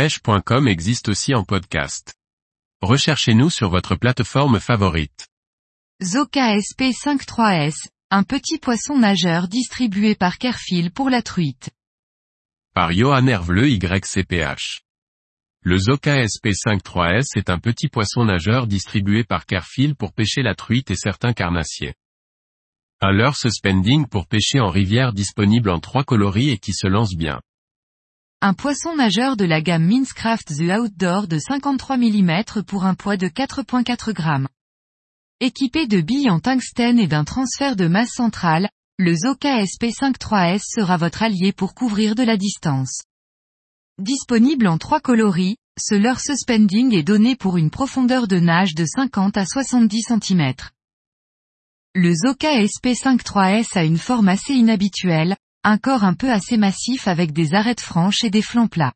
pêche.com existe aussi en podcast. Recherchez-nous sur votre plateforme favorite. Zoka SP53S, un petit poisson nageur distribué par Kerfil pour la truite. Par Johan Hervleux YCPH. Le Zoka SP53S est un petit poisson nageur distribué par Kerfil pour pêcher la truite et certains carnassiers. Un leurre suspending pour pêcher en rivière disponible en trois coloris et qui se lance bien. Un poisson nageur de la gamme Mincecraft The Outdoor de 53 mm pour un poids de 4.4 g. Équipé de billes en tungstène et d'un transfert de masse centrale, le Zoka SP53S sera votre allié pour couvrir de la distance. Disponible en trois coloris, ce leurre suspending est donné pour une profondeur de nage de 50 à 70 cm. Le Zoka SP53S a une forme assez inhabituelle, un corps un peu assez massif avec des arêtes franches et des flancs plats.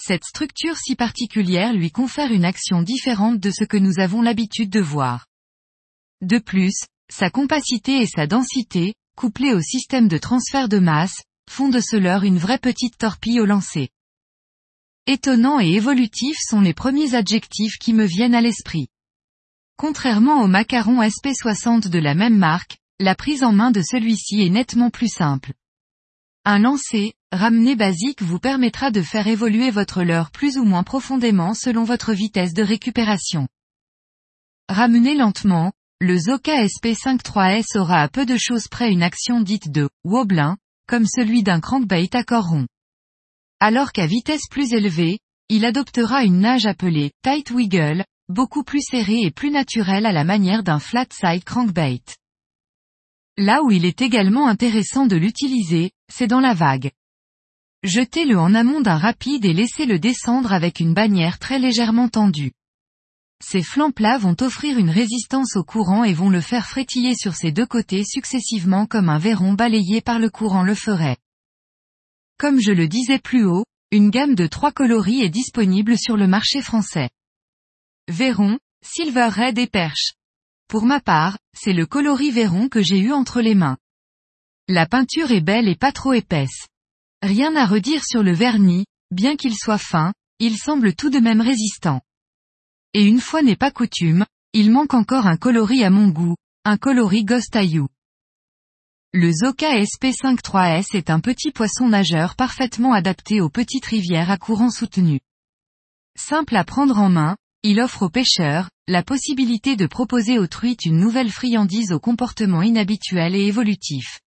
Cette structure si particulière lui confère une action différente de ce que nous avons l'habitude de voir. De plus, sa compacité et sa densité, couplées au système de transfert de masse, font de ce leurre une vraie petite torpille au lancer. Étonnant et évolutif sont les premiers adjectifs qui me viennent à l'esprit. Contrairement au macaron SP60 de la même marque, la prise en main de celui-ci est nettement plus simple. Un lancer, ramené basique vous permettra de faire évoluer votre leurre plus ou moins profondément selon votre vitesse de récupération. Ramené lentement, le Zoka SP53S aura à peu de choses près une action dite de wobblin, comme celui d'un crankbait à corps rond. Alors qu'à vitesse plus élevée, il adoptera une nage appelée tight wiggle, beaucoup plus serrée et plus naturelle à la manière d'un flat side crankbait. Là où il est également intéressant de l'utiliser, c'est dans la vague. Jetez-le en amont d'un rapide et laissez-le descendre avec une bannière très légèrement tendue. Ces flancs plats vont offrir une résistance au courant et vont le faire frétiller sur ses deux côtés successivement comme un verron balayé par le courant le ferait. Comme je le disais plus haut, une gamme de trois coloris est disponible sur le marché français. Véron, Silver Red et Perche. Pour ma part, c'est le coloris Véron que j'ai eu entre les mains. La peinture est belle et pas trop épaisse. Rien à redire sur le vernis, bien qu'il soit fin, il semble tout de même résistant. Et une fois n'est pas coutume, il manque encore un coloris à mon goût, un coloris Ghost You. Le Zoka SP53S est un petit poisson nageur parfaitement adapté aux petites rivières à courant soutenu. Simple à prendre en main, il offre aux pêcheurs, la possibilité de proposer aux truites une nouvelle friandise au comportement inhabituel et évolutif.